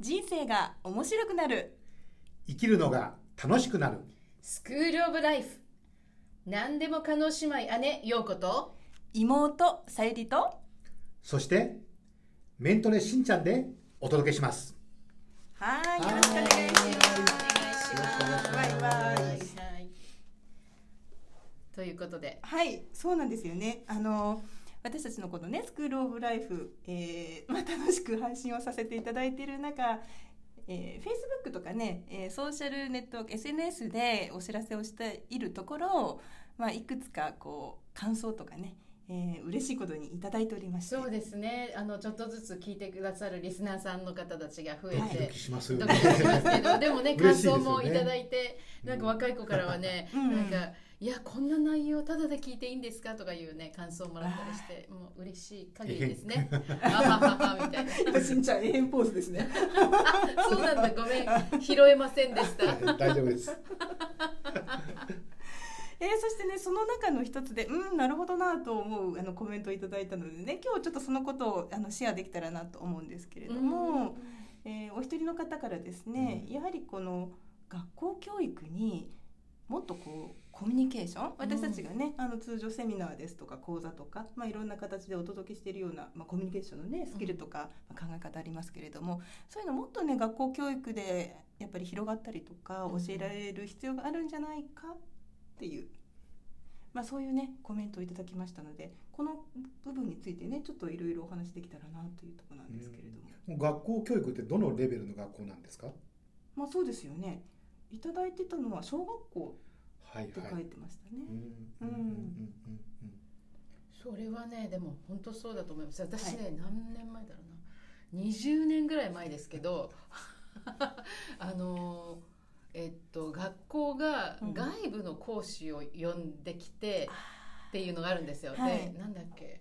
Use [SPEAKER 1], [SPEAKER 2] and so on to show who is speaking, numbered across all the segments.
[SPEAKER 1] 人生が面白くなる。
[SPEAKER 2] 生きるのが楽しくなる。
[SPEAKER 3] スクールオブライフ。何でも可能姉妹姉陽子と。
[SPEAKER 1] 妹さゆりと。
[SPEAKER 2] そしてメントレしんちゃんでお届けします
[SPEAKER 1] はいよろしくお願いします。
[SPEAKER 3] お願いします
[SPEAKER 1] バイバイ。
[SPEAKER 3] はいということで
[SPEAKER 1] はいそうなんですよね。あの私たちのこのねスクールオブライフ、えーまあ、楽しく配信をさせていただいている中えー、Facebook とかね、えー、ソーシャルネットワーク SNS でお知らせをしているところ、まあ、いくつかこう感想とかね、えー、嬉しいことにいただいておりまして。
[SPEAKER 3] そうですね。あのちょっとずつ聞いてくださるリスナーさんの方たちが増えて。
[SPEAKER 2] キしますよ
[SPEAKER 3] ド
[SPEAKER 2] ね
[SPEAKER 3] キしますけどでもね 感想もいただいて、なんか若い子からはね、
[SPEAKER 1] うん。
[SPEAKER 3] なんかいやこんな内容ただで聞いていいんですかとかいうね感想をもらったりしてもう嬉しい限りですね。あはははみたいな。
[SPEAKER 1] 今しんちゃん永遠ポーズですね。
[SPEAKER 3] あ そうなんだ。ごめん。拾えませんでした。
[SPEAKER 2] はい大丈夫です
[SPEAKER 1] えー、そしてねその中の一つでうんなるほどなと思うあのコメントをいただいたのでね今日ちょっとそのことをあのシェアできたらなと思うんですけれども、えーお一人の方からですね、やはりこの学校教育にもっとこうコミュニケーション私たちがね、あの通常セミナーですとか講座とか、まあ、いろんな形でお届けしているような、まあ、コミュニケーションのねスキルとか、まあ、考え方ありますけれどもそういうのもっとね学校教育でやっぱり広がったりとか
[SPEAKER 3] うん。
[SPEAKER 1] 教えられる必要があるんじゃないかっていう。まあ、そういうねコメントをいただきましたのでこの部分についてねちょっといろいろお話できたらなというところなんですけれども、
[SPEAKER 2] 学校教育ってどのレベルの学校なんですか？
[SPEAKER 1] まあそうですよね。いただいてたのは小学校
[SPEAKER 2] はい
[SPEAKER 1] って書
[SPEAKER 2] はい。
[SPEAKER 1] いてましたね。
[SPEAKER 2] うん。うん。うんうん
[SPEAKER 3] それはねでも本当そうだと思います。私ね、何年前だろうな。20年ぐらい前ですけど あのえっと学校が
[SPEAKER 1] うん。
[SPEAKER 3] 外部の講師を呼んできてっていうのがあるんですよ、
[SPEAKER 1] はい。
[SPEAKER 3] でなんだっけ？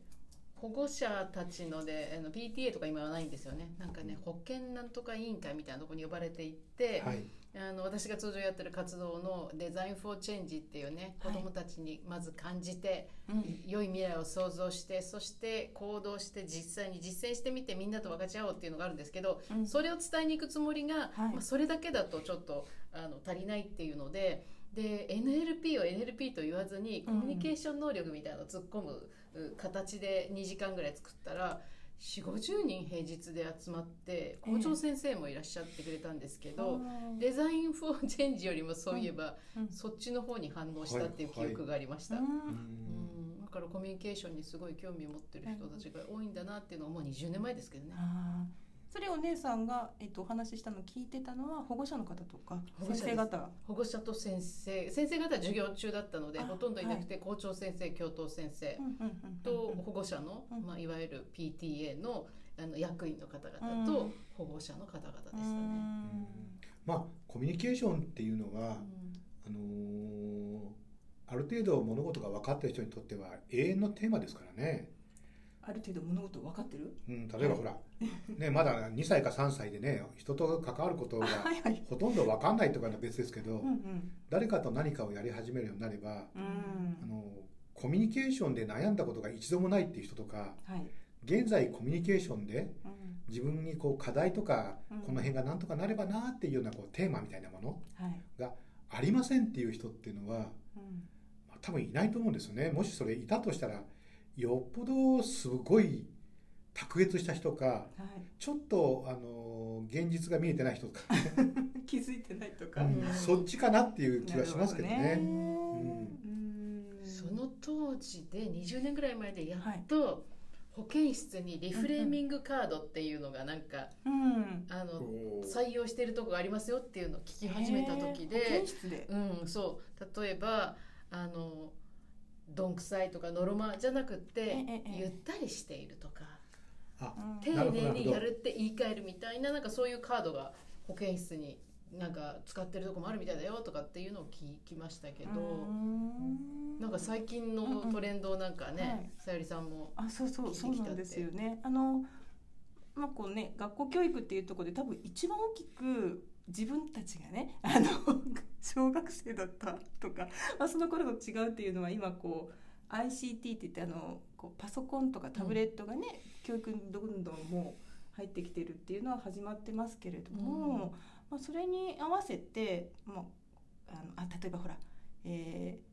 [SPEAKER 3] 保護者たちのであの PTA とか今はないんですよね。なんかね保健なんとか委員会みたいなところに呼ばれていって、
[SPEAKER 2] はい
[SPEAKER 3] あの私が通常やってる活動のデザイン・フォー・チェンジっていうね子
[SPEAKER 1] はい。
[SPEAKER 3] どもたちにまず感じて、
[SPEAKER 1] うん。
[SPEAKER 3] 良い未来を想像してそして行動して実際に実践してみてみんなと分かち合おうっていうのがあるんですけど、
[SPEAKER 1] うん。
[SPEAKER 3] それを伝えに行くつもりが、
[SPEAKER 1] はい。
[SPEAKER 3] まあ、それだけだとちょっとあの足りないっていうのでで NLP を NLP と言わずにコミュニケーション能力みたいなのを突っ込むう形で2時間ぐらい作ったら。4 5 0人平日で集まって校長先生もいらっしゃってくれたんですけど、デザイン・フォー・チェンジよりもそういえば、
[SPEAKER 1] うん。
[SPEAKER 3] そっちの方に反応したっていう記憶がありました、
[SPEAKER 1] う
[SPEAKER 3] うん。
[SPEAKER 1] ん。
[SPEAKER 3] だからコミュニケーションにすごい興味を持ってる人たちが多いんだなっていうのはもう20年前ですけどね。
[SPEAKER 1] あーそれをお姉さんが、えっと、お話ししたのを聞いてたのは保護者の方とか
[SPEAKER 3] 保護者です。
[SPEAKER 1] 先生方。
[SPEAKER 3] 保護者と先生。先生方は授業中だったので
[SPEAKER 1] あ
[SPEAKER 3] ほとんどいなくて、校長先生教頭先生と保護者の、
[SPEAKER 1] うん。
[SPEAKER 3] まあ、いわゆる PTA のあの役員の方々と
[SPEAKER 1] うん。
[SPEAKER 3] 保護者の方々でした
[SPEAKER 1] う
[SPEAKER 3] ね。
[SPEAKER 1] ん。
[SPEAKER 2] まあコミュニケーションっていうのが、あのーある程度物事が分かってる人にとっては永遠のテーマですからね、
[SPEAKER 1] ある程度物事分かってる？
[SPEAKER 2] うん、例えばほら、ね、まだ2歳か3歳でね人と関わることが ほとんど分かんないとかのは別ですけど、誰かと何かをやり始めるようになれば、
[SPEAKER 1] うん。
[SPEAKER 2] あのコミュニケーションで悩んだことが一度もないっていう人とか
[SPEAKER 1] はい。
[SPEAKER 2] 現在コミュニケーションで
[SPEAKER 1] うん。
[SPEAKER 2] 自分にこう課題とか、
[SPEAKER 1] うん。
[SPEAKER 2] この辺がなんとかなればなっていうようなこうテーマみたいなもの
[SPEAKER 1] はい。
[SPEAKER 2] がありませんっていう人っていうのは、
[SPEAKER 1] うん。
[SPEAKER 2] まあ多分いないと思うんですよね。もしそれいたとしたらよっぽどすごい卓越した人か
[SPEAKER 1] はい。
[SPEAKER 2] ちょっとあの現実が見えてない人か、
[SPEAKER 1] 気づいてないとか、
[SPEAKER 2] うん。そっちかなっていう気がしますけどね。
[SPEAKER 3] その当時で20年ぐらい前でやっと保健室にリフレーミングカードっていうのがなんか、
[SPEAKER 1] うん。
[SPEAKER 3] あの採用してるとこがありますよっていうのを聞き始めた時で。うん、そう。例えばあのどんくさいとかノロマじゃなくってゆったりしているとか丁寧にやるって言い換えるみたいななんかそういうカードが保健室になんか使ってるとこもあるみたいだよとかっていうのを聞きましたけど、
[SPEAKER 1] うん。
[SPEAKER 3] なんか最近のトレンドをなんか
[SPEAKER 1] はい。
[SPEAKER 3] ねさゆりさんも
[SPEAKER 1] あそうそう
[SPEAKER 3] 聞いてきたって。
[SPEAKER 1] そうなんですよね。あのまあこうね学校教育っていうところで多分一番大きく自分たちがねあの小学生だったとか、まあ、その頃と違うっていうのは今こう ICT って言ってあのこうパソコンとかタブレットがね、教育にどんどんもう入ってきてるっていうのは始まってますけれども、まあ、それに合わせて、まあ、あのあ例えばほら、えー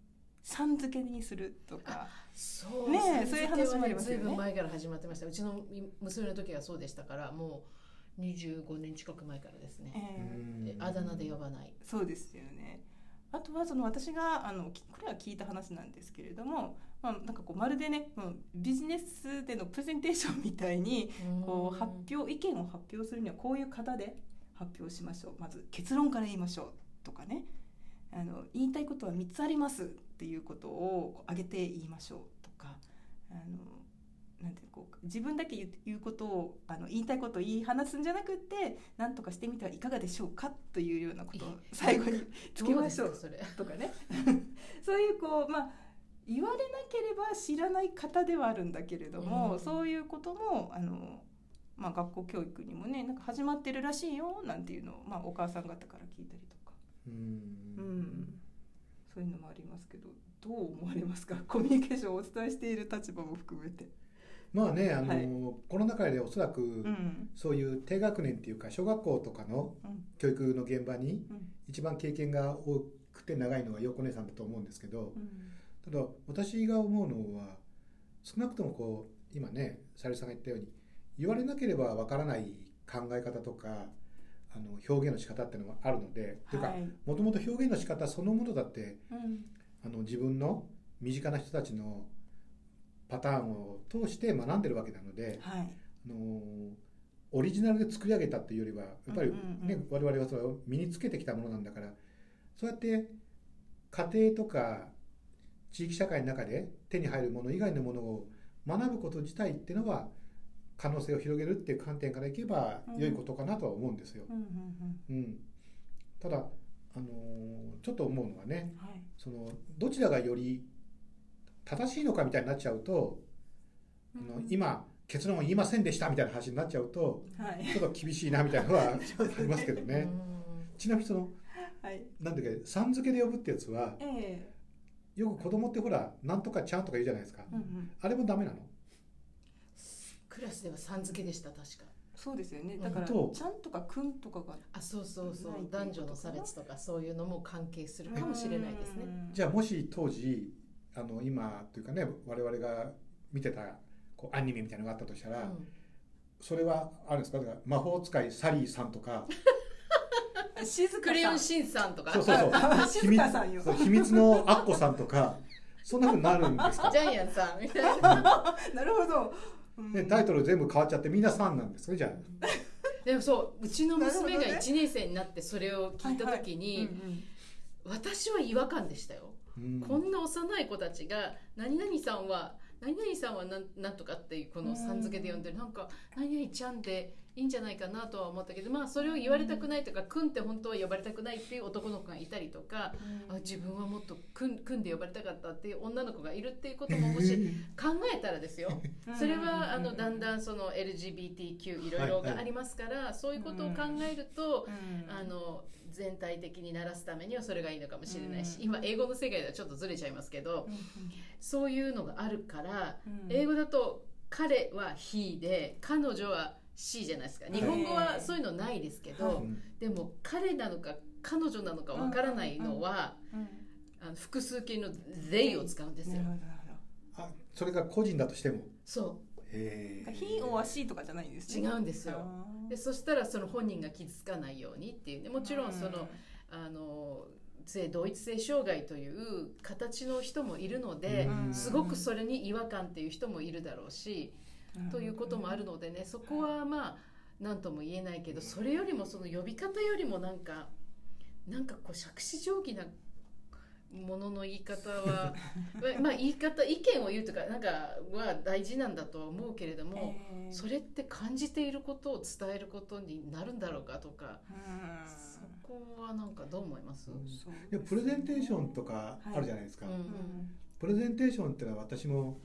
[SPEAKER 1] さん付けにするとか
[SPEAKER 3] そう。
[SPEAKER 1] ねそういう話もありますよね。
[SPEAKER 3] ずいぶん前から始まってました。うちの娘の時はそうでしたからもう25年近く前からですね、
[SPEAKER 1] えー
[SPEAKER 3] であだ名で呼ばない。
[SPEAKER 1] そうですよね。あとはその私があのきこれは聞いた話なんですけれども、まあ、なんかこうまるでねビジネスでのプレゼンテーションみたいにこう発表意見を発表するにはこういう方で発表しましょう。まず結論から言いましょうとかね。あの言いたいことは3つありますっていうことを挙げて言いましょうとか。あの自分だけ言うことをあの言いたいことを言い話すんじゃなくって何とかしてみてはいかがでしょうかというようなことを最後に つけましょう。とかね。そういうこうまあ言われなければ知らない方ではあるんだけれども、
[SPEAKER 3] うん。
[SPEAKER 1] そういうこともあの、まあ、学校教育にもねなんか始まってるらしいよなんていうのを、まあ、お母さん方から聞いたりとか、
[SPEAKER 2] う
[SPEAKER 1] うんん、そういうのもありますけどどう思われますか？コミュニケーションをお伝えしている立場も含めて。
[SPEAKER 2] まあねあの、
[SPEAKER 1] はい
[SPEAKER 2] コロナ禍でおそらく、
[SPEAKER 1] うん。
[SPEAKER 2] そういう低学年っていうか小学校とかの
[SPEAKER 1] うん。
[SPEAKER 2] 教育の現場に
[SPEAKER 1] うん。
[SPEAKER 2] 一番経験が多くて長いのは陽子姉さんだと思うんですけど
[SPEAKER 1] うん。
[SPEAKER 2] ただ私が思うのは少なくともこう今ねさゆりさんが言ったように言われなければわからない考え方とかあの表現の仕方っていうのがあるので、というか
[SPEAKER 1] はい。
[SPEAKER 2] もともと表現の仕方そのものだって
[SPEAKER 1] うん。
[SPEAKER 2] あの自分の身近な人たちのパターンを通して学んでるわけなので、
[SPEAKER 1] はい。
[SPEAKER 2] あのオリジナルで作り上げたっていうよりはやっぱり、ね
[SPEAKER 1] うんうんうん。
[SPEAKER 2] 我々はそれを身につけてきたものなんだからそうやって家庭とか地域社会の中で手に入るもの以外のものを学ぶこと自体っていうのは可能性を広げるっていう観点からいけば
[SPEAKER 1] うん。
[SPEAKER 2] 良いことかなとは思うんですよ。
[SPEAKER 1] うんうん
[SPEAKER 2] うん、ただ、あのちょっと思うのはね
[SPEAKER 1] うんはい。
[SPEAKER 2] そのどちらがより正しいのかみたいになっちゃうと、あの
[SPEAKER 1] うん。
[SPEAKER 2] 今結論を言いませんでしたみたいな話になっちゃうと
[SPEAKER 1] はい。
[SPEAKER 2] ちょっと厳しいなみたいなのはありますけどね。
[SPEAKER 3] うん。
[SPEAKER 2] ちなみにその
[SPEAKER 1] はい。
[SPEAKER 2] なんだっけさん付けで呼ぶってやつは
[SPEAKER 1] ええ。
[SPEAKER 2] よく子供ってほらなんとかちゃんとか言うじゃないですか。
[SPEAKER 1] うんうん。
[SPEAKER 2] あれもダメなの？
[SPEAKER 3] クラスではさん付けでした確か。
[SPEAKER 1] そうですよね。だからちゃんとかくんとかが
[SPEAKER 3] あそうそうそ
[SPEAKER 1] う。
[SPEAKER 3] う男女の差別とかそういうのも関係するかもしれないですね。
[SPEAKER 1] うん。
[SPEAKER 2] じゃあもし当時あの今というかね我々が見てたこうアニメみたいなのがあったとしたら、
[SPEAKER 3] うん。
[SPEAKER 2] それはあるんですか？だから魔法使いサリーさんとか。
[SPEAKER 3] クレヨン
[SPEAKER 1] さ
[SPEAKER 3] しんさんとか。
[SPEAKER 2] そうそうそう。
[SPEAKER 1] あ
[SPEAKER 2] 秘密そう秘密のアッコさんとかそんなふうになるんですか？
[SPEAKER 3] ジャイアンさんみたいな。
[SPEAKER 1] ん。なるほど、うん。
[SPEAKER 2] ね、タイトル全部変わっちゃってみんなさんなんですねじゃあ。
[SPEAKER 3] でもそううちの娘が
[SPEAKER 1] なるほどね。
[SPEAKER 3] 1年生になってそれを聞いた時に、
[SPEAKER 1] はいはい。うんうん。
[SPEAKER 3] 私は違和感でしたよ、
[SPEAKER 2] うん
[SPEAKER 3] こんな幼い子たちが何々さんは何々さんはなんなんとかっていうこのさん付けで呼んでる。なんか何々ちゃんでいいんじゃないかなとは思ったけどまあそれを言われたくないとかくんって本当は呼ばれたくないっていう男の子がいたりとかあ自分はもっとくんくんで呼ばれたかったっていう女の子がいるっていうことももし考えたらですよ。
[SPEAKER 1] うん。
[SPEAKER 3] それはあのだんだんその LGBTQ いろいろがありますからそういうことを考えると
[SPEAKER 1] うん。
[SPEAKER 3] あの全体的にならすためにはそれがいいのかもしれないし
[SPEAKER 1] うん。
[SPEAKER 3] 今英語の世界ではちょっとずれちゃいますけど
[SPEAKER 1] うん。
[SPEAKER 3] そういうのがあるから
[SPEAKER 1] うん
[SPEAKER 3] 英語だと彼は he で彼女は she じゃないですか。日本語はそういうのないですけ
[SPEAKER 2] う
[SPEAKER 3] ど
[SPEAKER 2] ん
[SPEAKER 3] でも彼なのか彼女なのかわからないのは
[SPEAKER 1] うん。
[SPEAKER 3] あの複数形の they を使うんですよ。
[SPEAKER 2] あそれが個人だとしても？
[SPEAKER 3] そ
[SPEAKER 2] へ
[SPEAKER 1] ほど he or she とかじゃないんです
[SPEAKER 3] う
[SPEAKER 1] ね。
[SPEAKER 3] 違うんですよ。でそしたらその本人が傷つかないようにっていう。ねもちろんそのあの性同一性障害という形の人もいるので
[SPEAKER 2] うん。
[SPEAKER 3] すごくそれに違和感っていう人もいるだろうし
[SPEAKER 1] うん。
[SPEAKER 3] ということもあるのでねそこはまあ何とも言えないけどそれよりもその呼び方よりもなんかなんかこう杓子定規なものの言い方は まあまあ言い方意見を言うとかなんかは大事なんだとは思うけれども、
[SPEAKER 1] えー
[SPEAKER 3] それって感じていることを伝えることになるんだろうかとか、
[SPEAKER 1] うん。
[SPEAKER 3] そこはなんかどう思います、
[SPEAKER 2] うん
[SPEAKER 1] そう
[SPEAKER 2] でもプレゼンテーションとかあるじゃないですか、
[SPEAKER 3] うん
[SPEAKER 1] うん。
[SPEAKER 2] プレゼンテーションっていうのは私も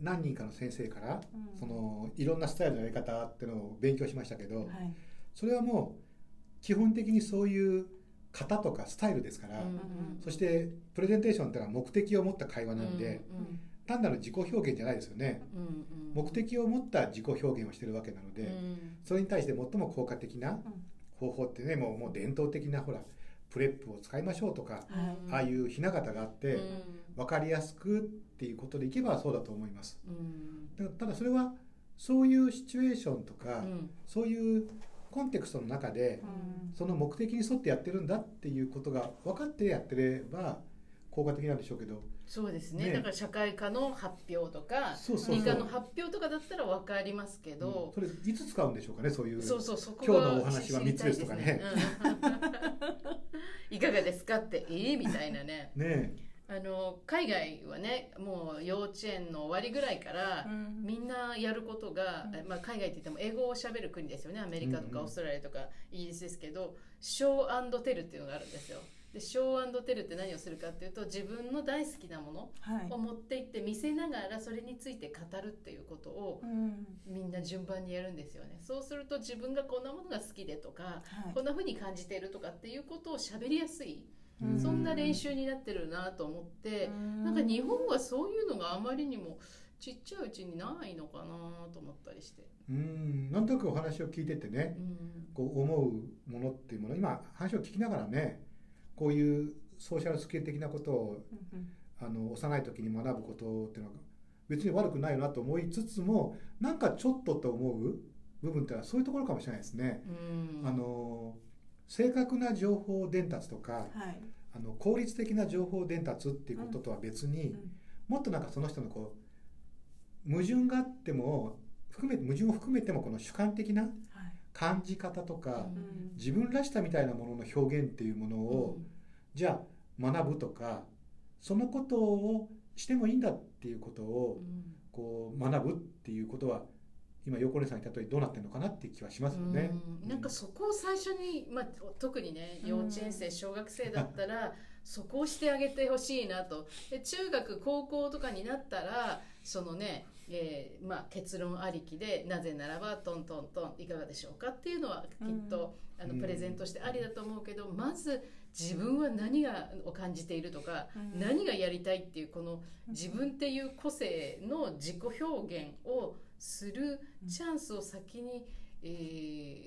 [SPEAKER 2] 何人かの先生から
[SPEAKER 1] うん。
[SPEAKER 2] そのいろんなスタイルのやり方っていうのを勉強しましたけど、
[SPEAKER 1] はい。
[SPEAKER 2] それはもう基本的にそういう型とかスタイルですから、そしてプレゼンテーションってのは目的を持った会話なんで、単なる自己表現じゃないですよね、目的を持った自己表現をしてるわけなので、それに対して最も効果的な方法ってねもうもう伝統的なほら PREP を使いましょうとか、ああいうひな形があって、分かりやすくっていうことでいけばそうだと思います。ただそれはそういうシチュエーションとか、そういうコンテクストの中で、その目的に沿ってやってるんだっていうことが分かってやってれば効果的なんでしょうけど。
[SPEAKER 3] そうですね、ね、だから社会科の発表とか理科の発表とかだったら分かりますけど、
[SPEAKER 2] うん、それいつ使うんでしょうかねそういう。
[SPEAKER 3] そうそうそ
[SPEAKER 2] こ今日のお話は3つですとかね、
[SPEAKER 3] うん、いかがですかってええみたいなね。
[SPEAKER 2] ね
[SPEAKER 3] あの海外はねもう幼稚園の終わりぐらいから、うん、みんなやることが、うん、まあ、海外って言っても英語をしゃべる国ですよねアメリカとかオーストラリアとかイギリスですけど、ショーテルっていうのがあるんですよ。でショーテルって何をするかっていうと自分の大好きなものを持っていって見せながらそれについて語るっていうことをみんな順番にやるんですよね。そうすると自分がこんなものが好きでとか、はい、こんな風に感じてるとかっていうことを喋りやすい。そんな練習になってるなと思ってなんか日本はそういうのがあまりにもちっちゃいうちにないのかなと思ったりして。
[SPEAKER 2] うん。なんとなくお話を聞いててね、こう思うものっていうもの今話を聞きながらねこういうソーシャルスキル的なことを、あの幼い時に学ぶことっていうのは別に悪くないよなと思いつつもなんかちょっとと思う部分ってのはそういうところかもしれないですね。あの正確な情報伝達とか、はい、あの効率的な情報伝達っていうこととは別に、うん。うん、もっとなんかその人のこう矛盾があっても含め矛盾を含めてもこの主観的な感じ方とか、自分らしさみたいなものの表現っていうものを、じゃあ学ぶとかそのことをしてもいいんだっていうことを、こう学ぶっていうことは今横根さん言った通りどうなってるのかなって気はしますよね。
[SPEAKER 3] ん。なんかそこを最初に、まあ、特にね幼稚園生小学生だったらそこをしてあげてほしいなと。で中学高校とかになったらそのねえーまあ、結論ありきでなぜならばトントントンいかがでしょうかっていうのはきっと、あのプレゼントしてありだと思うけど、まず自分は何がを感じているとか、何がやりたいっていうこの自分っていう個性の自己表現をするチャンスを先に、え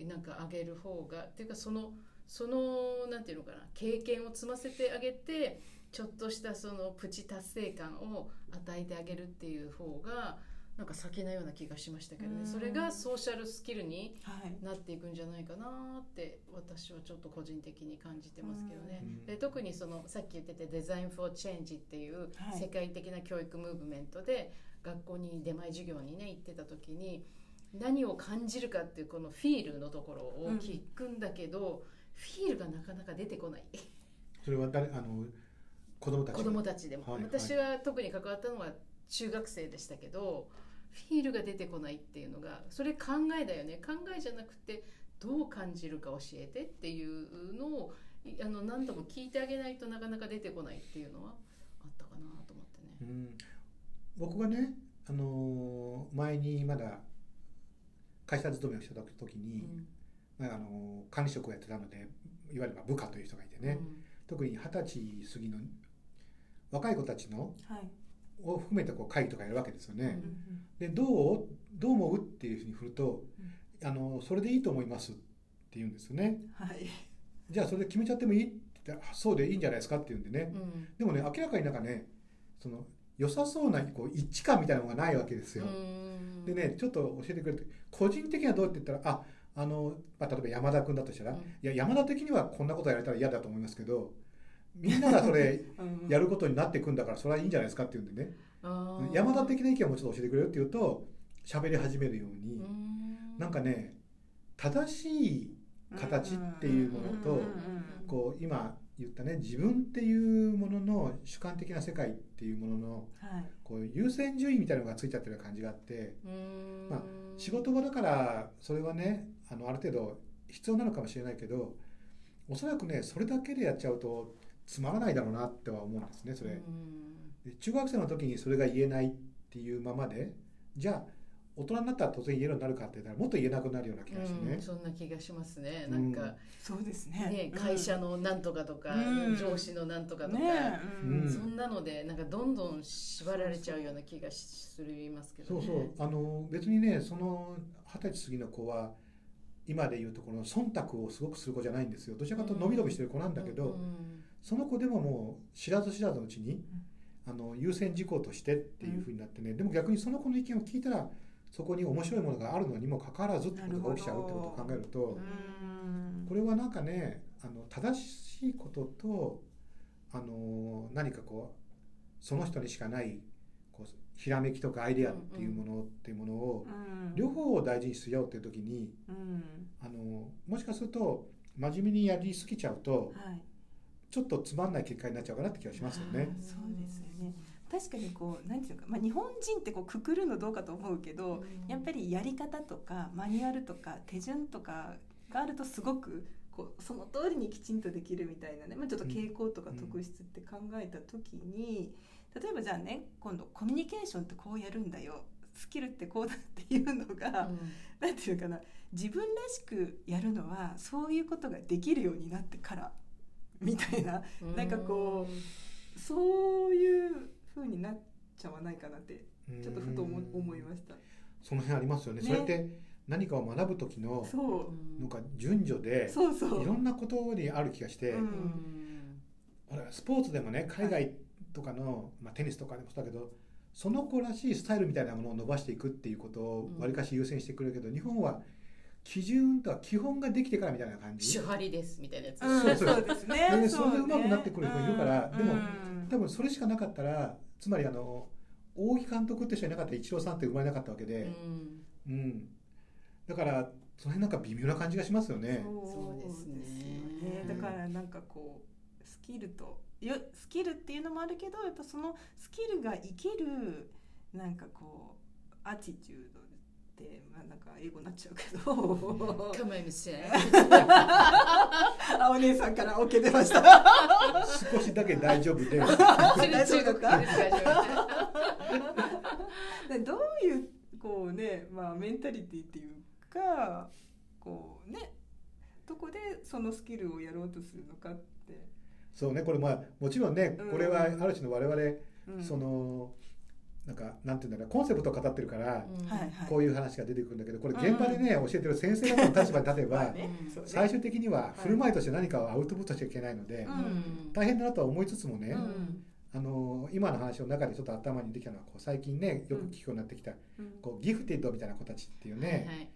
[SPEAKER 3] ー、なんかあげる方がっていうかそのそのなんていうのかな経験を積ませてあげてちょっとしたそのプチ達成感を与えてあげるっていう方がなんか先なような気がしましたけどね。それがソーシャルスキルになっていくんじゃないかなって私はちょっと個人的に感じてますけどね。で特にそのさっき言っててデザイン・フォー・チェンジっていう世界的な教育ムーブメントで学校に出前授業にね行ってた時に何を感じるかっていうこのフィールのところを聞くんだけど、フィールがなかなか出てこない。
[SPEAKER 2] それは誰あの子供たち
[SPEAKER 3] 子供たちでも、はい、私は特に関わったのは中学生でしたけどフィールが出てこないっていうのがそれ考えだよね。考えじゃなくてどう感じるか教えてっていうのをあの何度も聞いてあげないとなかなか出てこないっていうのはあったかなと思ってね。
[SPEAKER 2] うん、僕がね、あのー、前にまだ会社勤めをしてた時に、うん、あのー、管理職をやってたのでいわゆる部下という人がいてね、うん、特に二十歳過ぎの若い子たちの、はい、を含めてこう会議とかやるわけですよね。でどうどう思うっていうふうに振ると、あのそれでいいと思いますって言うんですよね。
[SPEAKER 1] はい、
[SPEAKER 2] じゃあそれで決めちゃってもいいって言ってそうでいいんじゃないですかって言うんでね、うん、でもね明らかになんかねその良さそうなこう一致感みたいなのがないわけですよ。でねちょっと教えてくれて個人的にはどうって言ったらああの、まあ、例えば山田君だとしたら、うん、いや山田的にはこんなことやられたら嫌だと思いますけどみんながそれ やることになっていくんだからそれはいいんじゃないですかって言うんでね。山田的な意見をもうちょっと教えてくれるって言うと喋り始めるようになんかね正しい形っていうものとこう今言ったね自分っていうものの主観的な世界っていうものの、こう優先順位みたいなのがついちゃってる感じがあって、まあ、仕事場だからそれはねあのある程度必要なのかもしれないけどおそらくねそれだけでやっちゃうとつまらないだろうなっては思うんですねそれ。中学生の時にそれが言えないっていうままでじゃあ大人になったら当然言えるようになるかって言ったらもっと言えなくなるような気がしてね。
[SPEAKER 3] うん、。そんな気がしますね。
[SPEAKER 2] うん。
[SPEAKER 3] なんか、
[SPEAKER 1] そうですね。
[SPEAKER 3] ね、会社のなんとかとか、
[SPEAKER 1] うん。
[SPEAKER 3] 上司のなんとかとか、
[SPEAKER 1] ね
[SPEAKER 2] うん。
[SPEAKER 3] そんなのでなんかどんどん縛られちゃうような気がするますけどね。
[SPEAKER 2] そうそう。あの別にねその二十歳過ぎの子は今でいうところの忖度をすごくする子じゃないんですよ。どちらかというと伸び伸びしてる子なんだけど、
[SPEAKER 3] うん
[SPEAKER 2] その子でももう知らず知らずのうちに、あの優先事項としてっていうふうになってね、でも逆にその子の意見を聞いたらそこに面白いものがあるのにもかかわらずってことが起きちゃうってことを考えると
[SPEAKER 1] うん。
[SPEAKER 2] これはなんかねあの正しいこととあの何かこうその人にしかないこうひらめきとかアイデアっていうものっていうものを
[SPEAKER 1] うん。
[SPEAKER 2] 両方を大事にしようっていう時に
[SPEAKER 1] うん。
[SPEAKER 2] あのもしかすると真面目にやりすぎちゃうと
[SPEAKER 1] はい。
[SPEAKER 2] ちょっとつまんない結果になっちゃうかなって気がしますよね。
[SPEAKER 1] そうですよね確かにこうなんていうか、まあ、日本人ってこうくくるのどうかと思うけど、
[SPEAKER 3] うん。
[SPEAKER 1] やっぱりやり方とかマニュアルとか手順とかがあるとすごくこうその通りにきちんとできるみたいなね、まあ、ちょっと傾向とか特質って考えた時に、例えばじゃあね今度コミュニケーションってこうやるんだよスキルってこうだっていうのが、なんていうかな自分らしくやるのはそういうことができるようになってからみたいな。
[SPEAKER 3] うん。
[SPEAKER 1] なんかこそういう風になっちゃわないかなってちょっとふと思いました。
[SPEAKER 2] その辺ありますよね。
[SPEAKER 1] ね。
[SPEAKER 2] それって何かを学ぶ時のなんか順序で
[SPEAKER 1] そうそう。
[SPEAKER 2] いろんなことにある気がして、スポーツでもね海外とかの、まあ、テニスとかでもそうだけどその子らしいスタイルみたいなものを伸ばしていくっていうことを
[SPEAKER 3] うん。
[SPEAKER 2] わりかし優先してくれるけど、日本は基準とは基本ができてからみたいな感じ？
[SPEAKER 3] 手張りですみたいなやつ。
[SPEAKER 1] うん。
[SPEAKER 2] そうそう。
[SPEAKER 1] そうですね。
[SPEAKER 2] で
[SPEAKER 1] そ
[SPEAKER 2] れで上手くなってくる人いるからでも
[SPEAKER 1] うん
[SPEAKER 2] 多分それしかなかったらつまりあの大木監督って人いなかったらイチローさんって生まれなかったわけ
[SPEAKER 3] う
[SPEAKER 2] で、
[SPEAKER 3] ん。
[SPEAKER 2] うん。だからその辺なんか微妙な感じがしますよね。
[SPEAKER 3] そうですね。
[SPEAKER 1] よね。だからなんかこうスキルとよスキルっていうのもあるけどやっぱそのスキルが生きるなんかこうアティチュードまあなんか英語になっちゃうけど。
[SPEAKER 3] 構いません。
[SPEAKER 1] あお姉さんから OK 出ました。
[SPEAKER 2] 少しだけ大丈夫で。
[SPEAKER 1] 大丈夫か
[SPEAKER 3] 大丈夫
[SPEAKER 1] でどういうこうねまあメンタリティっていうかこうねどこでそのスキルをやろうとするのかって、
[SPEAKER 2] そうねこれまあもちろんね
[SPEAKER 1] うん。
[SPEAKER 2] これはある種の我々、
[SPEAKER 1] うん。
[SPEAKER 2] そのなんかなんていうんだろうコンセプトを語ってるから、こういう話が出てくるんだけどこれ現場でね、教えてる先生方の立場に立てば、最終的には振る舞いとして何かをアウトプットしちゃいけないので、
[SPEAKER 1] うん。
[SPEAKER 2] 大変だなとは思いつつもね、
[SPEAKER 3] うん。
[SPEAKER 2] あの今の話の中でちょっと頭にできたのはこう最近ねよく聞くようになってきた、
[SPEAKER 1] うん。
[SPEAKER 2] こうギフテッドみたいな子たちっていうね、
[SPEAKER 3] はいはい。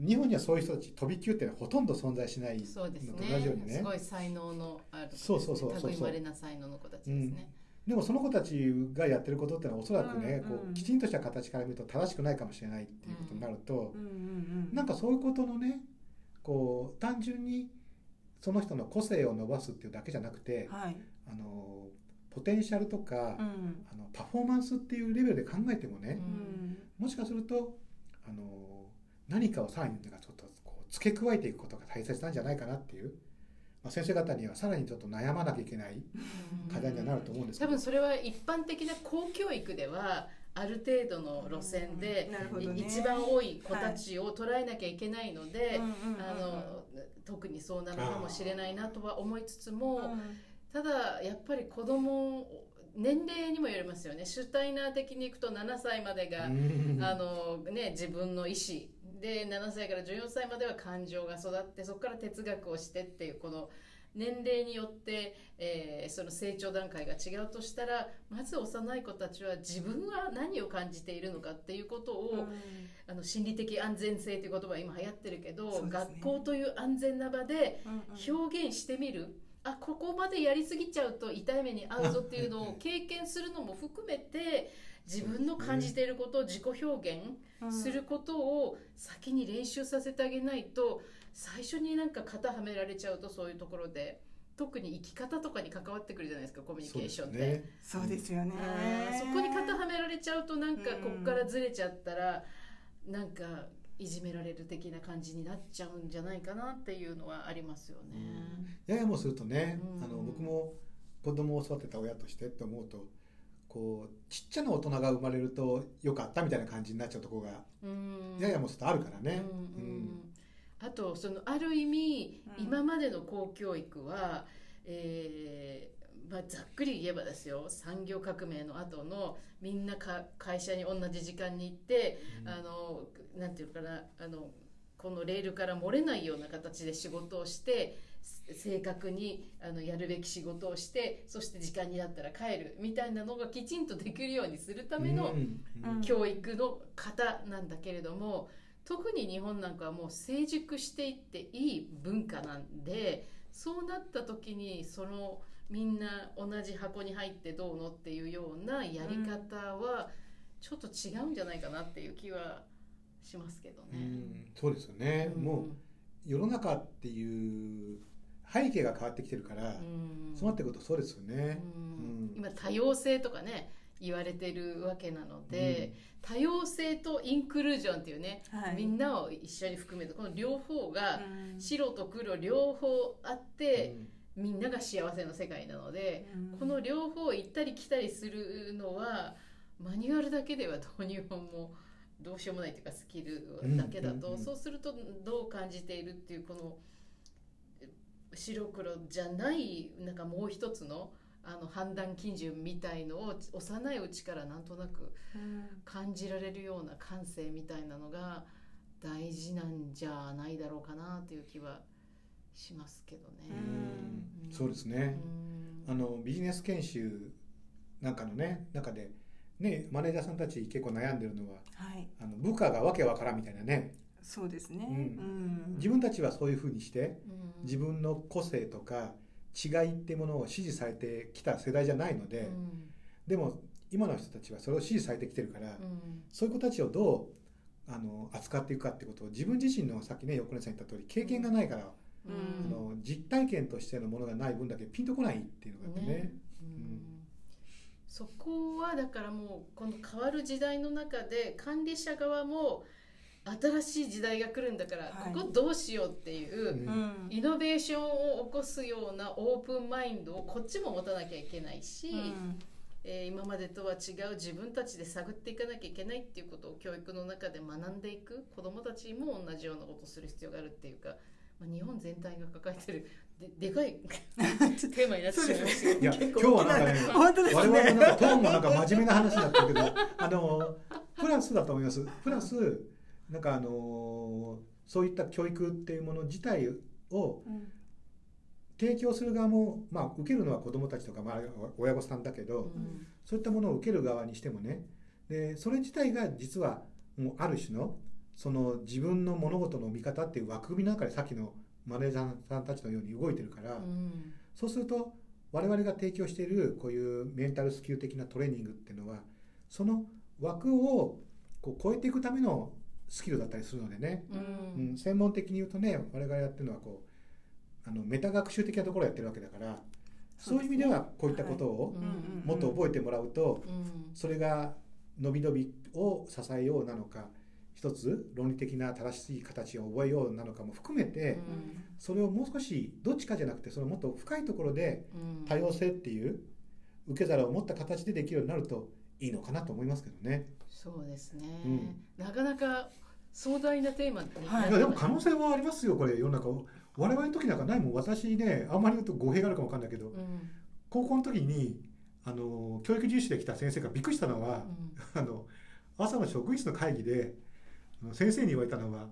[SPEAKER 3] うん。
[SPEAKER 2] 日本にはそういう人たち飛び級ってほとんど存在しないのと同じように
[SPEAKER 3] ね。
[SPEAKER 2] ね。
[SPEAKER 3] すごい才能のある子ですね。
[SPEAKER 2] そうそうそうそうそう。
[SPEAKER 3] 類まれな才能の子たちで
[SPEAKER 2] もその子たちがやってることってのはおそらくね、
[SPEAKER 1] うんうん
[SPEAKER 2] こうきちんとした形から見ると正しくないかもしれないっていうことになると、
[SPEAKER 1] うんうんうん。
[SPEAKER 2] なんかそういうことのねこう単純にその人の個性を伸ばすっていうだけじゃなくて、
[SPEAKER 1] はい、
[SPEAKER 2] あのポテンシャルとか、
[SPEAKER 1] うん。
[SPEAKER 2] あのパフォーマンスっていうレベルで考えてもね、
[SPEAKER 1] うん。
[SPEAKER 2] もしかするとあの何かをさらになんかちょっとこう付け加えていくことが大切なんじゃないかなっていう、まあ、先生方にはさらにちょっと悩まなきゃいけない課題にはなると思うんですけど、
[SPEAKER 3] 多分それは一般的な公教育ではある程度の路線で、
[SPEAKER 1] ね。
[SPEAKER 3] 一番多い子たちを捉えなきゃいけないので、あの特にそうなのかもしれないなとは思いつつも、
[SPEAKER 1] うん
[SPEAKER 3] ただやっぱり子供年齢にもよりますよね。シュタイナー的にいくと7歳までが、
[SPEAKER 2] うん。
[SPEAKER 3] あのね、自分の意思で7歳から14歳までは感情が育ってそこから哲学をしてっていうこの年齢によって、えーその成長段階が違うとしたらまず幼い子たちは自分は何を感じているのかっていうことを、あの心理的安全性という言葉は今流行ってるけど、
[SPEAKER 1] ね。
[SPEAKER 3] 学校という安全な場で
[SPEAKER 1] うんうん。
[SPEAKER 3] 表現してみる。あここまでやりすぎちゃうと痛い目に遭うぞっていうのを経験するのも含めて自分の感じていることを自己表現
[SPEAKER 1] うん。
[SPEAKER 3] することを先に練習させてあげないと最初になんか型はめられちゃうとそういうところで特に生き方とかに関わってくるじゃないですかコミュニケーションって。
[SPEAKER 2] ね
[SPEAKER 1] そうですよね。
[SPEAKER 3] うん。そこに型はめられちゃうとなんか
[SPEAKER 1] うん。
[SPEAKER 3] こっからずれちゃったらなんかいじめられる的な感じになっちゃうんじゃないかなっていうのはありますよね。
[SPEAKER 2] ややもするとね、
[SPEAKER 3] うん。
[SPEAKER 2] あの僕も子供を育てた親としてって思うとこうちっちゃな大人が生まれるとよかったみたいな感じになっちゃうところが
[SPEAKER 3] うん。
[SPEAKER 2] ややもうちょっとあるからね。
[SPEAKER 3] うん。あとそのある意味、
[SPEAKER 1] うん。
[SPEAKER 3] 今までの公教育は、えーまあ、ざっくり言えばですよ。産業革命の後のみんなか会社に同じ時間に行って、あのなんていうのかなあのこのレールから漏れないような形で仕事をしてせ正確にあのやるべき仕事をしてそして時間になったら帰るみたいなのがきちんとできるようにするための、
[SPEAKER 2] うん
[SPEAKER 1] うん
[SPEAKER 3] 教育の型なんだけれども特に日本なんかはもう成熟していっていい文化なんでそうなった時にそのみんな同じ箱に入ってどうのっていうようなやり方はちょっと違うんじゃないかなっていう気はしますけど
[SPEAKER 2] う
[SPEAKER 3] ね。
[SPEAKER 2] ん。そうですよね、
[SPEAKER 3] うん。
[SPEAKER 2] もう世の中っていう背景が変わってきてるから、
[SPEAKER 3] うん。
[SPEAKER 2] そうなってくるとそうですよね。
[SPEAKER 3] うん。
[SPEAKER 2] うん。
[SPEAKER 3] 今多様性とかね言われてるわけなので、多様性とインクルージョンっていうね、
[SPEAKER 1] はい。
[SPEAKER 3] みんなを一緒に含めてこの両方が
[SPEAKER 1] うん。
[SPEAKER 3] 白と黒両方あって、みんなが幸せの世界なので、
[SPEAKER 1] うん。
[SPEAKER 3] この両方行ったり来たりするのはマニュアルだけでは導入本もどうしようもないというかスキルだけだと、
[SPEAKER 2] うんうんうん。
[SPEAKER 3] そうするとどう感じているっていうこのえ白黒じゃないなんかもう一つのあの判断基準みたいのを幼いうちからなんとなく
[SPEAKER 1] うん。
[SPEAKER 3] 感じられるような感性みたいなのが大事なんじゃないだろうかなという気はしますけどね。
[SPEAKER 2] そうですね、
[SPEAKER 3] うん。
[SPEAKER 2] あのビジネス研修なんかのね中でねマネージャーさんたち結構悩んでるのは
[SPEAKER 1] はい。
[SPEAKER 2] あの部下がわけわからんみたいなね。
[SPEAKER 1] そうですね。
[SPEAKER 2] うん。
[SPEAKER 1] うん。
[SPEAKER 2] 自分たちはそういうふうにして
[SPEAKER 3] うん。
[SPEAKER 2] 自分の個性とか違いっていうものを支持されてきた世代じゃないので、
[SPEAKER 3] うん。
[SPEAKER 2] でも今の人たちはそれを支持されてきてるから、
[SPEAKER 3] うん。
[SPEAKER 2] そういう子たちをどうあの扱っていくかってことを自分自身のさっきね横根さん言った通り経験がないから、
[SPEAKER 1] うん。
[SPEAKER 2] あの実体験としてのものがない分だけピンとこないっていうのがね。
[SPEAKER 3] ね。うん。そこはだからもうこの変わる時代の中で管理者側も新しい時代が来るんだから、
[SPEAKER 1] はい。
[SPEAKER 3] ここどうしようっていう、イノベーションを起こすようなオープンマインドをこっちも持たなきゃいけないし、
[SPEAKER 1] うん。
[SPEAKER 3] えー今までとは違う自分たちで探っていかなきゃいけないっていうことを教育の中で学んでいく。子どもたちも同じようなことをする必要があるっていうか、まあ、日本全体が抱えてるででかい テーマになってしまいました
[SPEAKER 2] いや
[SPEAKER 1] 結構
[SPEAKER 2] 今日はなんかね
[SPEAKER 1] 本当ですね。
[SPEAKER 2] 我々のなんかトーンがなんか真面目な話になってるけどあのプラスだと思います。プラスなんかあのそういった教育っていうもの自体を
[SPEAKER 1] うん
[SPEAKER 2] 提供する側も、まあ、受けるのは子どもたちとか、まあ、親御さんだけど、
[SPEAKER 3] うん。
[SPEAKER 2] そういったものを受ける側にしてもねでそれ自体が実はもうある種のその自分の物事の見方っていう枠組みの中でさっきのマネージャーさんたちのように動いてるから、
[SPEAKER 3] うん。
[SPEAKER 2] そうすると我々が提供しているこういうメンタルスキル的なトレーニングっていうのはその枠をこう超えていくためのスキルだったりするのでね、
[SPEAKER 3] うん。
[SPEAKER 2] うん専門的に言うとね我々やってるのはこうあのメタ学習的なところをやってるわけだからそういう意味ではこういったことを
[SPEAKER 3] うん
[SPEAKER 2] もっと覚えてもらうと
[SPEAKER 3] うん。
[SPEAKER 2] それが伸び伸びを支えようなのか一つ論理的な正しい形を覚えようなのかも含めて、
[SPEAKER 3] うん。
[SPEAKER 2] それをもう少しどっちかじゃなくてそのもっと深いところで
[SPEAKER 3] うん。
[SPEAKER 2] 多様性っていう受け皿を持った形でできるようになるといいのかなと思いますけどね。
[SPEAKER 3] そうですね、
[SPEAKER 2] うん。
[SPEAKER 3] なかなか壮大なテーマに
[SPEAKER 1] はい。
[SPEAKER 2] いやでも可能性はありますよこれ。世の中。我々の時なんかないもん私ねあんまり言うと語弊があるかもわかんないけど
[SPEAKER 3] うん。
[SPEAKER 2] 高校の時にあの教育実習で来た先生がびっくりしたのは、あの朝の職員室の会議で先生に言われたのは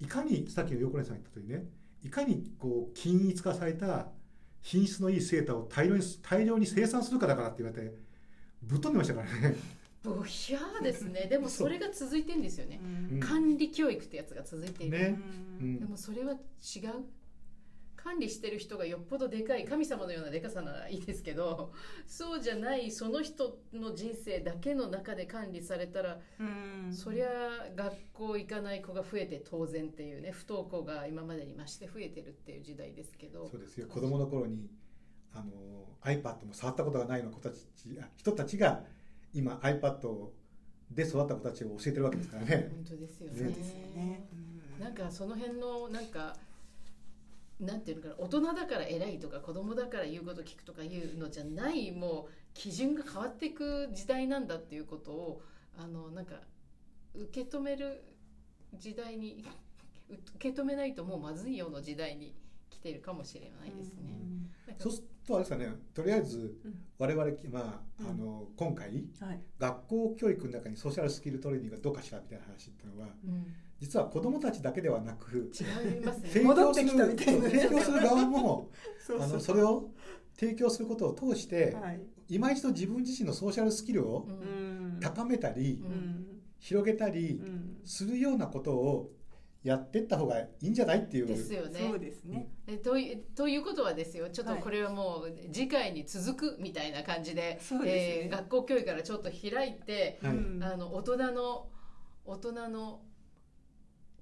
[SPEAKER 2] いかにさっきの横根さんが言った通りねいかにこう均一化された品質のいいセーターを大量に大量に生産するかだからって言われてぶっ飛んでましたからね。
[SPEAKER 3] ぼひゃーですね。でもそれが続いてんですよね。
[SPEAKER 1] うん。
[SPEAKER 3] 管理教育ってやつが続いている、
[SPEAKER 2] ね。
[SPEAKER 1] う
[SPEAKER 2] うんん
[SPEAKER 3] でもそれは違う管理してる人がよっぽどでかい神様のようなでかさならいいですけどそうじゃないその人の人生だけの中で管理されたら、
[SPEAKER 1] うん。
[SPEAKER 3] そりゃ学校行かない子が増えて当然っていうね不登校が今までに増して増えてるっていう時代ですけど。
[SPEAKER 2] そうですよ。子供の頃にあの iPad も触ったことがないような子たちあ人たちが今 iPad で育った子たちを教えてるわけですからね。
[SPEAKER 3] 本当ですよね。
[SPEAKER 1] そうですよね。うん。
[SPEAKER 3] なんかその辺のなんかなんていうのかな大人だから偉いとか子供だから言うこと聞くとかいうのじゃないもう基準が変わっていく時代なんだっていうことをあのなんか受け止める時代に受け止めないともうまずいような時代に来てるかもしれないですね。
[SPEAKER 2] そうするとあれですかねとりあえず
[SPEAKER 1] うん。
[SPEAKER 2] 我々、まあ、
[SPEAKER 1] うん。
[SPEAKER 2] あの今回
[SPEAKER 1] はい。
[SPEAKER 2] 学校教育の中にソーシャルスキルトレーニングがどうかしらみたいな話っていうのは
[SPEAKER 3] うん。
[SPEAKER 2] 実は子どもたちだけではなく
[SPEAKER 3] 違いますね。
[SPEAKER 2] 提供する側も
[SPEAKER 1] そう
[SPEAKER 2] あのそれを提供することを通して、
[SPEAKER 1] はい。
[SPEAKER 2] 今一度自分自身のソーシャルスキルを高めたり、
[SPEAKER 1] うん。
[SPEAKER 2] 広げたり
[SPEAKER 1] うん。
[SPEAKER 2] するようなことをやっていった方がいいんじゃないっていう。
[SPEAKER 3] ですよね。
[SPEAKER 1] そうですね。
[SPEAKER 3] えというということはですよちょっと
[SPEAKER 1] はい。
[SPEAKER 3] これはもう次回に続くみたいな感じで,、
[SPEAKER 1] そうですね。
[SPEAKER 3] えー学校教育からちょっと開いて、
[SPEAKER 2] はい。
[SPEAKER 1] うん
[SPEAKER 3] あの大人の大人の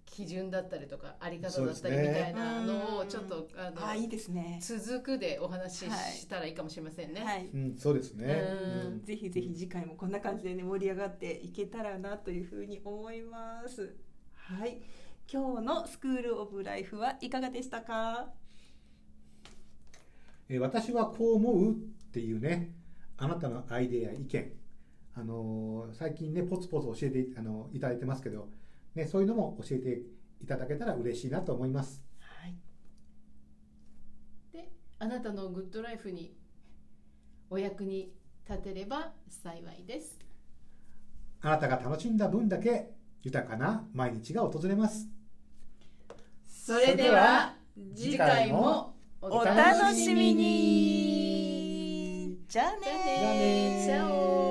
[SPEAKER 3] 基準だったりとかあり方だったりみたいなのをちょっとあの
[SPEAKER 1] あいいですね。
[SPEAKER 3] 続くでお話し
[SPEAKER 1] はい
[SPEAKER 3] したらいいかもしれませんね。
[SPEAKER 1] はい。
[SPEAKER 2] うん、そうですね、
[SPEAKER 3] うん。
[SPEAKER 2] うん。
[SPEAKER 1] ぜひぜひ次回もこんな感じでね盛り上がっていけたらなというふうに思います。はい、今日のスクールオブライフはいかがでしたか？
[SPEAKER 2] えー私はこう思うっていうねあなたのアイデアや意見、あのー最近ねポツポツ教えてあのいただいてますけど、ね、そういうのも教えていただけたら嬉しいなと思います
[SPEAKER 1] はい、
[SPEAKER 3] であなたのグッドライフにお役に立てれば幸いです。
[SPEAKER 2] あなたが楽しんだ分だけ豊かな毎日が訪れます
[SPEAKER 3] それでは次回も
[SPEAKER 1] お楽しみに。じゃあね
[SPEAKER 3] じゃあね